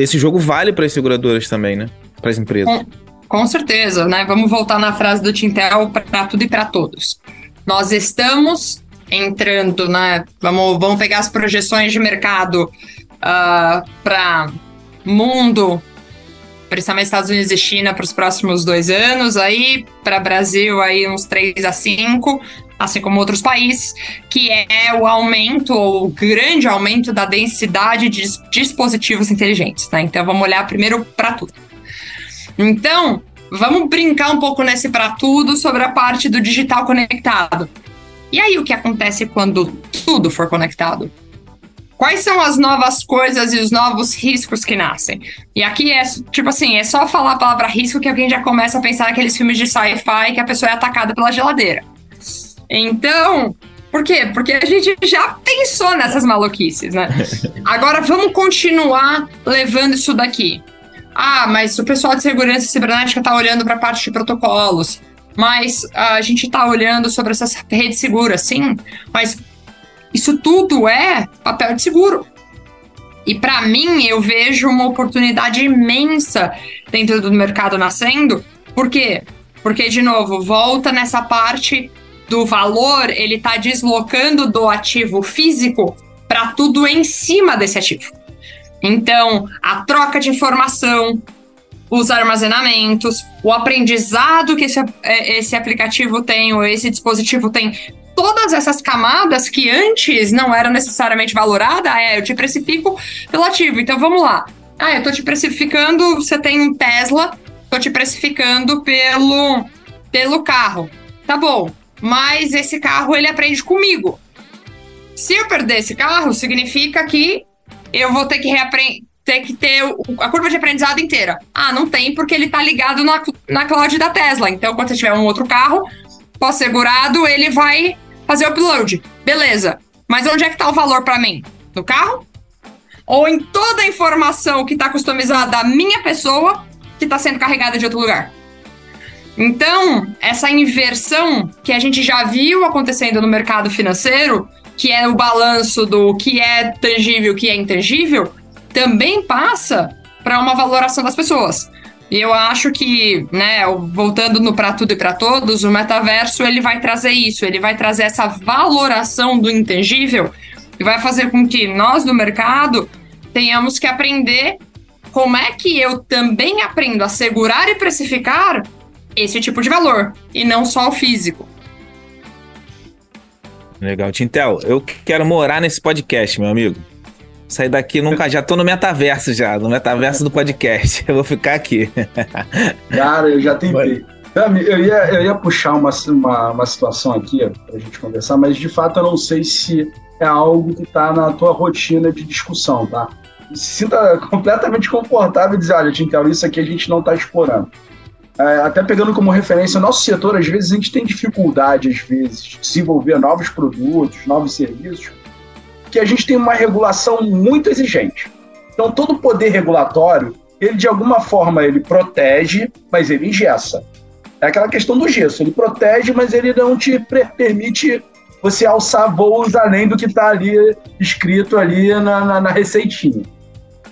esse jogo vale para as seguradoras também, né? Para as empresas. Com certeza, né? Vamos voltar na frase do Tintel para tudo e para todos nós estamos entrando, né? Vamos, vamos pegar as projeções de mercado uh, ah, para mundo, principalmente Estados Unidos e China, para os próximos dois anos, aí para Brasil aí uns 3 a 5, assim como outros países, que é o aumento, o grande aumento da densidade de dispositivos inteligentes. Né? Então vamos olhar primeiro para tudo. Então, vamos brincar um pouco nesse para tudo sobre a parte do digital conectado. E aí, o que acontece quando tudo for conectado? Quais são as novas coisas e os novos riscos que nascem? E aqui é, tipo assim, é só falar a palavra risco que alguém já começa a pensar naqueles filmes de sci-fi que a pessoa é atacada pela geladeira. Então, por quê? Porque a gente já pensou nessas maluquices, né? Agora vamos continuar levando isso daqui. Ah, mas o pessoal de segurança cibernética está olhando para a parte de protocolos. Mas a gente está olhando sobre essas redes seguras, sim. Mas isso tudo é papel de seguro. E para mim, eu vejo uma oportunidade imensa dentro do mercado nascendo. Por quê? Porque, de novo, volta nessa parte do valor, ele está deslocando do ativo físico para tudo em cima desse ativo. Então, a troca de informação, os armazenamentos, o aprendizado que esse, é, esse aplicativo tem ou esse dispositivo tem, todas essas camadas que antes não eram necessariamente valoradas, é, eu te precifico pelo ativo. Então vamos lá. Ah, eu tô te precificando, você tem um Tesla, tô te precificando pelo, pelo carro. Tá bom, mas esse carro ele aprende comigo. Se eu perder esse carro, significa que eu vou ter que reaprender ter que ter a curva de aprendizado inteira. Ah, não tem porque ele tá ligado na, na cloud da Tesla. Então, quando você tiver um outro carro pós-segurado, ele vai fazer o upload. Beleza. Mas onde é que está o valor para mim? No carro? Ou em toda a informação que está customizada da minha pessoa que está sendo carregada de outro lugar? Então, essa inversão que a gente já viu acontecendo no mercado financeiro, que é o balanço do que é tangível o que é intangível, também passa para uma valoração das pessoas. E eu acho que, né, voltando no para tudo e para todos, o metaverso ele vai trazer isso, ele vai trazer essa valoração do intangível e vai fazer com que nós do mercado tenhamos que aprender como é que eu também aprendo a segurar e precificar esse tipo de valor e não só o físico. Legal, Tintel, eu quero morar nesse podcast, meu amigo. Sair daqui nunca. Já tô no metaverso já, no metaverso do podcast. Eu vou ficar aqui. Cara, eu já tentei. Eu ia, eu ia puxar uma, uma, uma situação aqui pra gente conversar, mas de fato eu não sei se é algo que tá na tua rotina de discussão, tá? Se sinta completamente confortável e dizer, olha, Tintel, isso aqui a gente não tá explorando. É, até pegando como referência, nosso setor, às vezes, a gente tem dificuldade, às vezes, de desenvolver novos produtos, novos serviços, que a gente tem uma regulação muito exigente. Então, todo poder regulatório, ele de alguma forma ele protege, mas ele engessa. É aquela questão do gesso, ele protege, mas ele não te permite você alçar voos além do que está ali escrito ali na, na, na receitinha.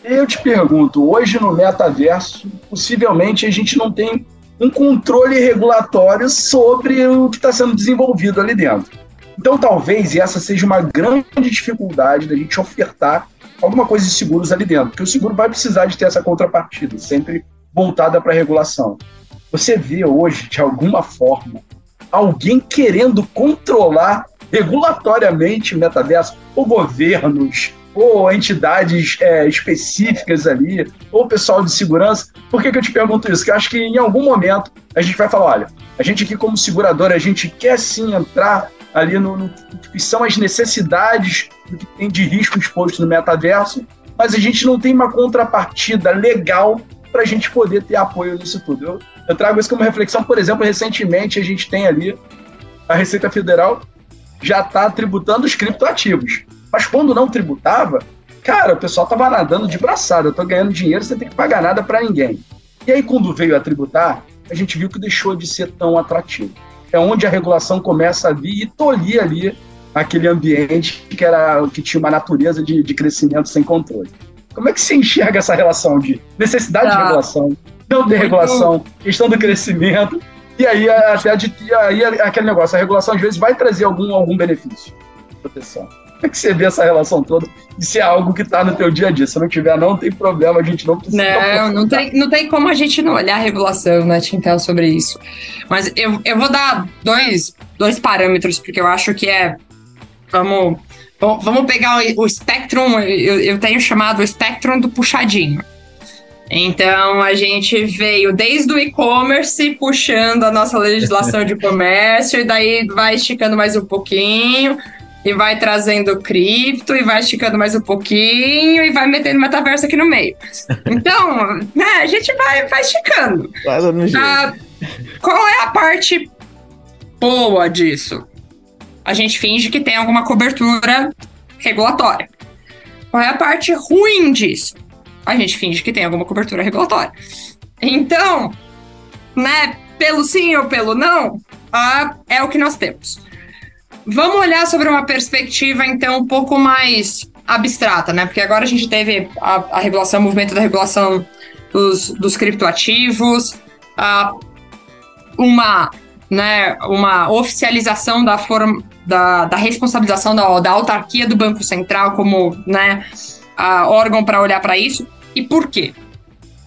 Eu te pergunto, hoje no metaverso, possivelmente a gente não tem um controle regulatório sobre o que está sendo desenvolvido ali dentro. Então, talvez essa seja uma grande dificuldade da gente ofertar alguma coisa de seguros ali dentro, porque o seguro vai precisar de ter essa contrapartida, sempre voltada para a regulação. Você vê hoje, de alguma forma, alguém querendo controlar regulatoriamente metaverso, ou governos, ou entidades é, específicas ali, ou pessoal de segurança. Por que, que eu te pergunto isso? Porque eu acho que em algum momento a gente vai falar: olha, a gente aqui, como seguradora, a gente quer sim entrar ali no, no que são as necessidades do que tem de risco exposto no metaverso, mas a gente não tem uma contrapartida legal para a gente poder ter apoio nisso tudo. Eu, eu trago isso como reflexão, por exemplo, recentemente a gente tem ali a Receita Federal já está tributando os criptoativos. Mas quando não tributava, cara, o pessoal estava nadando de braçada. Eu estou ganhando dinheiro, você tem que pagar nada para ninguém. E aí, quando veio a tributar, a gente viu que deixou de ser tão atrativo é onde a regulação começa a vir e tolir ali aquele ambiente que, era, que tinha uma natureza de, de crescimento sem controle. Como é que você enxerga essa relação de necessidade tá. de regulação, não ter regulação, questão do crescimento, e aí até de, aí aquele negócio, a regulação às vezes vai trazer algum, algum benefício. proteção. Como é que você vê essa relação toda? Isso é algo que está no teu dia a dia. Se não tiver, não tem problema, a gente não precisa. Não, não tem, não tem como a gente não olhar a regulação, né, Tintel, sobre isso. Mas eu, eu vou dar dois, dois parâmetros, porque eu acho que é. Vamos, vamos pegar o, o Spectrum, eu, eu tenho chamado o Spectrum do puxadinho. Então a gente veio desde o e-commerce puxando a nossa legislação de comércio, e daí vai esticando mais um pouquinho, e vai trazendo cripto, e vai esticando mais um pouquinho, e vai metendo metaverso aqui no meio. Então, né, a gente vai, vai esticando. Ah, qual é a parte boa disso? A gente finge que tem alguma cobertura regulatória. Qual é a parte ruim disso? A gente finge que tem alguma cobertura regulatória. Então, né, pelo sim ou pelo não, é o que nós temos. Vamos olhar sobre uma perspectiva, então, um pouco mais abstrata, né? Porque agora a gente teve a, a regulação, o movimento da regulação dos, dos criptoativos, ah, uma, né, uma oficialização da, forma, da, da responsabilização da, da autarquia do Banco Central como né, a órgão para olhar para isso. E por quê?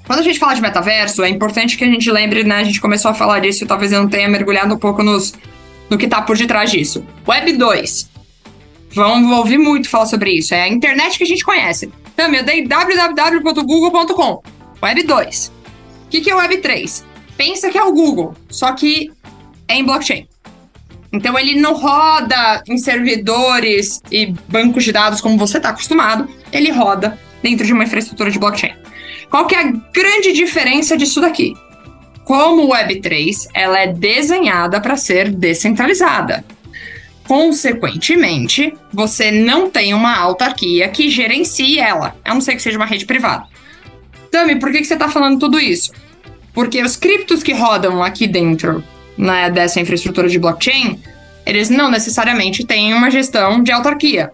Quando a gente fala de metaverso, é importante que a gente lembre, né? A gente começou a falar disso, talvez eu não tenha mergulhado um pouco nos, no que está por detrás disso. Web 2. Vamos ouvir muito falar sobre isso. É a internet que a gente conhece. Então, eu dei www.google.com. Web 2. O que, que é Web 3? Pensa que é o Google, só que é em blockchain. Então ele não roda em servidores e bancos de dados como você está acostumado, ele roda dentro de uma infraestrutura de blockchain. Qual que é a grande diferença disso daqui? Como o Web3, ela é desenhada para ser descentralizada. Consequentemente, você não tem uma autarquia que gerencie ela, a não ser que seja uma rede privada. Tami, por que, que você está falando tudo isso? Porque os criptos que rodam aqui dentro né, dessa infraestrutura de blockchain, eles não necessariamente têm uma gestão de autarquia,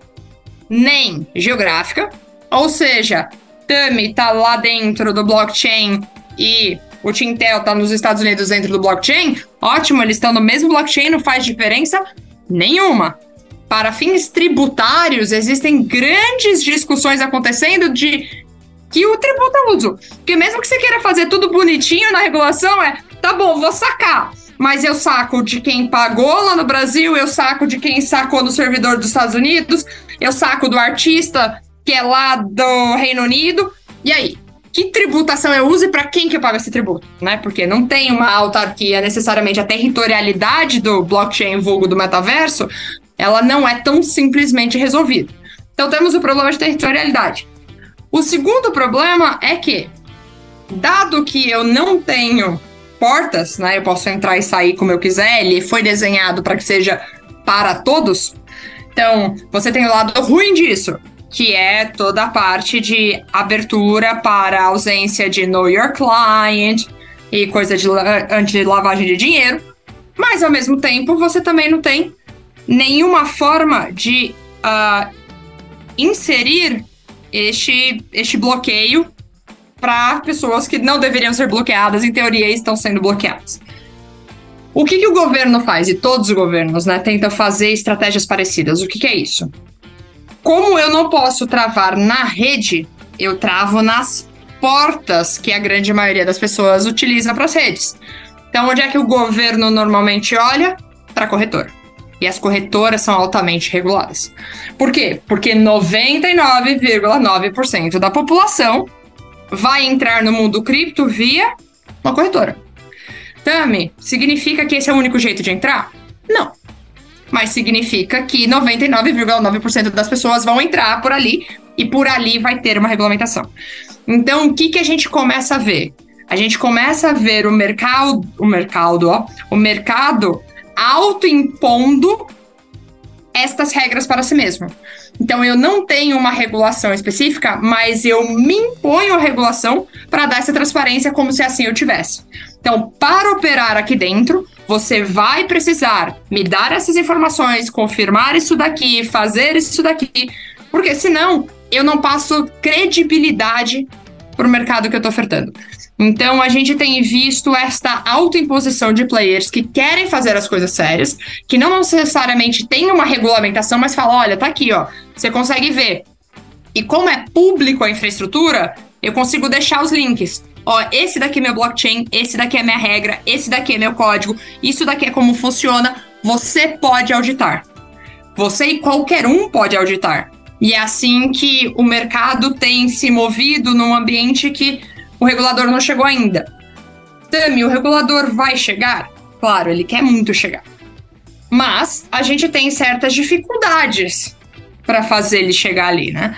nem geográfica, ou seja, Tami está lá dentro do blockchain e o Tintel está nos Estados Unidos dentro do blockchain, ótimo, eles estão no mesmo blockchain, não faz diferença nenhuma. Para fins tributários, existem grandes discussões acontecendo de que o tributo é uso. Porque mesmo que você queira fazer tudo bonitinho na regulação, é, tá bom, vou sacar. Mas eu saco de quem pagou lá no Brasil, eu saco de quem sacou no servidor dos Estados Unidos, eu saco do artista que é lá do Reino Unido. E aí? Que tributação eu uso e para quem que eu pago esse tributo? Né? Porque não tem uma autarquia necessariamente. A territorialidade do blockchain vulgo do metaverso, ela não é tão simplesmente resolvida. Então temos o problema de territorialidade. O segundo problema é que, dado que eu não tenho portas, né? Eu posso entrar e sair como eu quiser, ele foi desenhado para que seja para todos. Então, você tem o lado ruim disso, que é toda a parte de abertura para ausência de know your client e coisa de anti-lavagem de dinheiro. Mas, ao mesmo tempo, você também não tem nenhuma forma de uh, inserir este, este bloqueio para pessoas que não deveriam ser bloqueadas, em teoria estão sendo bloqueadas. O que, que o governo faz? E todos os governos né, tentam fazer estratégias parecidas. O que, que é isso? Como eu não posso travar na rede, eu travo nas portas que a grande maioria das pessoas utiliza para as redes. Então, onde é que o governo normalmente olha? Para corretor. E as corretoras são altamente reguladas. Por quê? Porque 99,9% da população vai entrar no mundo cripto via uma corretora. Tami, significa que esse é o único jeito de entrar? Não mas significa que 99,9% das pessoas vão entrar por ali e por ali vai ter uma regulamentação. Então, o que, que a gente começa a ver? A gente começa a ver o mercado, o mercado, ó, o mercado autoimpondo estas regras para si mesmo. Então eu não tenho uma regulação específica, mas eu me imponho a regulação para dar essa transparência como se assim eu tivesse. Então, para operar aqui dentro, você vai precisar me dar essas informações, confirmar isso daqui, fazer isso daqui, porque senão eu não passo credibilidade para o mercado que eu estou ofertando. Então, a gente tem visto esta autoimposição de players que querem fazer as coisas sérias, que não necessariamente tem uma regulamentação, mas fala: olha, tá aqui, ó, você consegue ver. E como é público a infraestrutura, eu consigo deixar os links. Ó, esse daqui é meu blockchain, esse daqui é minha regra, esse daqui é meu código, isso daqui é como funciona. Você pode auditar. Você e qualquer um pode auditar. E é assim que o mercado tem se movido num ambiente que o regulador não chegou ainda. Tami, o regulador vai chegar? Claro, ele quer muito chegar. Mas a gente tem certas dificuldades para fazer ele chegar ali, né?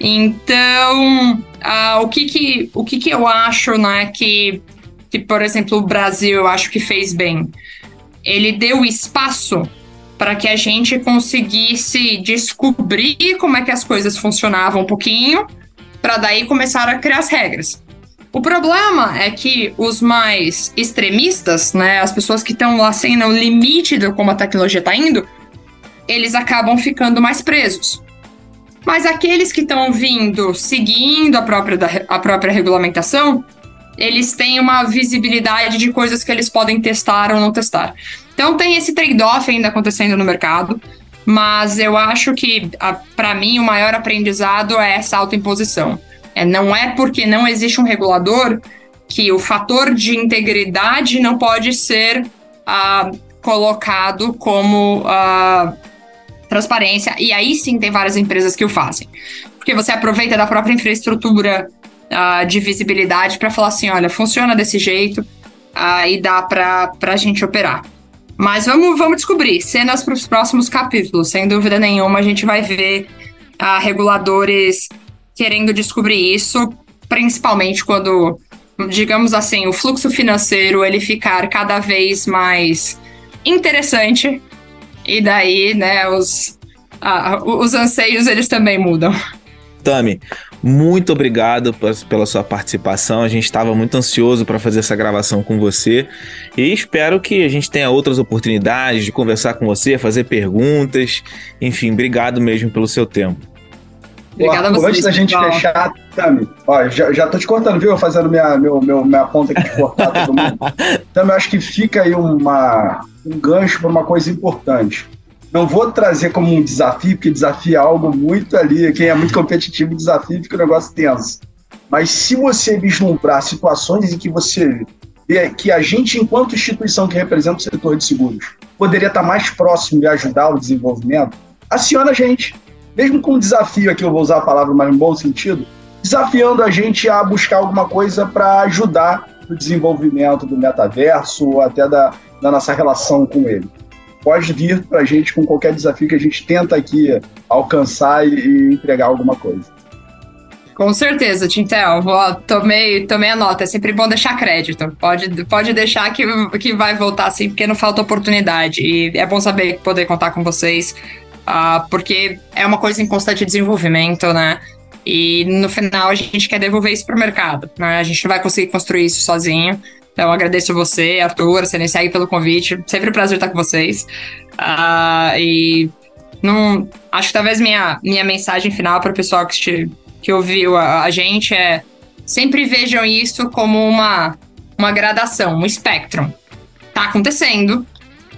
Então, uh, o, que, que, o que, que eu acho, né, que, que, por exemplo, o Brasil eu acho que fez bem? Ele deu espaço para que a gente conseguisse descobrir como é que as coisas funcionavam um pouquinho, para daí começar a criar as regras. O problema é que os mais extremistas, né, as pessoas que estão lá sem o limite de como a tecnologia está indo, eles acabam ficando mais presos. Mas aqueles que estão vindo seguindo a própria, a própria regulamentação, eles têm uma visibilidade de coisas que eles podem testar ou não testar. Então tem esse trade-off ainda acontecendo no mercado, mas eu acho que, para mim, o maior aprendizado é essa autoimposição. É, não é porque não existe um regulador que o fator de integridade não pode ser uh, colocado como uh, transparência. E aí sim tem várias empresas que o fazem. Porque você aproveita da própria infraestrutura uh, de visibilidade para falar assim: olha, funciona desse jeito e dá para a gente operar. Mas vamos, vamos descobrir. Cenas para os próximos capítulos. Sem dúvida nenhuma, a gente vai ver uh, reguladores querendo descobrir isso, principalmente quando, digamos assim, o fluxo financeiro ele ficar cada vez mais interessante. E daí, né, os, uh, os anseios eles também mudam. Tami, muito obrigado pela sua participação. A gente estava muito ansioso para fazer essa gravação com você e espero que a gente tenha outras oportunidades de conversar com você, fazer perguntas. Enfim, obrigado mesmo pelo seu tempo. Obrigada a vocês. Antes da gente fechar, Tami, ó, já, já tô te cortando, viu? Fazendo minha, meu, meu, minha ponta aqui de cortar todo mundo. Tami, eu acho que fica aí uma, um gancho para uma coisa importante. Não vou trazer como um desafio, porque desafio é algo muito ali. Quem é muito competitivo, desafio fica um negócio tenso. Mas se você vislumbrar situações em que você vê que a gente, enquanto instituição que representa o setor de seguros, poderia estar mais próximo de ajudar o desenvolvimento, aciona a gente. Mesmo com um desafio, aqui eu vou usar a palavra mais em bom sentido, desafiando a gente a buscar alguma coisa para ajudar no desenvolvimento do metaverso ou até da, da nossa relação com ele pode vir para a gente com qualquer desafio que a gente tenta aqui alcançar e, entregar alguma coisa. Com certeza, Tintel. Vou, tomei, tomei a nota. É sempre bom deixar crédito. Pode, pode deixar que, que vai voltar assim, porque não falta oportunidade. E é bom saber poder contar com vocês, uh, porque é uma coisa em constante desenvolvimento, né? E no final a gente quer devolver isso para o mercado. Né? A gente não vai conseguir construir isso sozinho. Então, agradeço você, Arthur, segue pelo convite. Sempre um prazer estar com vocês. Uh, e não, acho que talvez minha, minha mensagem final para o pessoal que, que ouviu a, a, gente é sempre vejam isso como uma, uma gradação, um espectro. Tá acontecendo,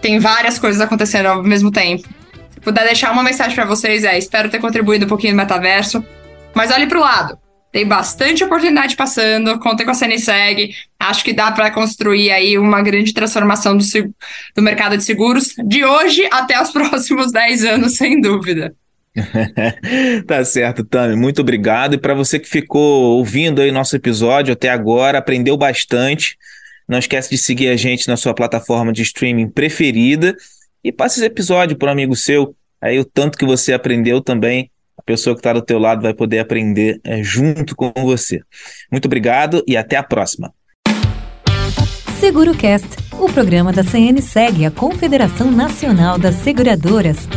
tem várias coisas acontecendo ao mesmo tempo. Se puder deixar uma mensagem para vocês, é: espero ter contribuído um pouquinho no metaverso, mas olhe para o lado. Tem bastante oportunidade passando, contem com a CNSEG. Acho que dá para construir aí uma grande transformação do, do mercado de seguros de hoje até os próximos 10 anos, sem dúvida. tá certo, Tami. Muito obrigado. E para você que ficou ouvindo aí nosso episódio até agora, aprendeu bastante. Não esquece de seguir a gente na sua plataforma de streaming preferida e passe esse episódio para um amigo seu. Aí o tanto que você aprendeu também pessoa que está do teu lado vai poder aprender é, junto com você. Muito obrigado e até a próxima. SeguroCast, o programa da CN segue a Confederação Nacional das Seguradoras.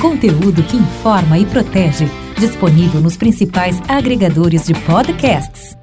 Conteúdo que informa e protege, disponível nos principais agregadores de podcasts.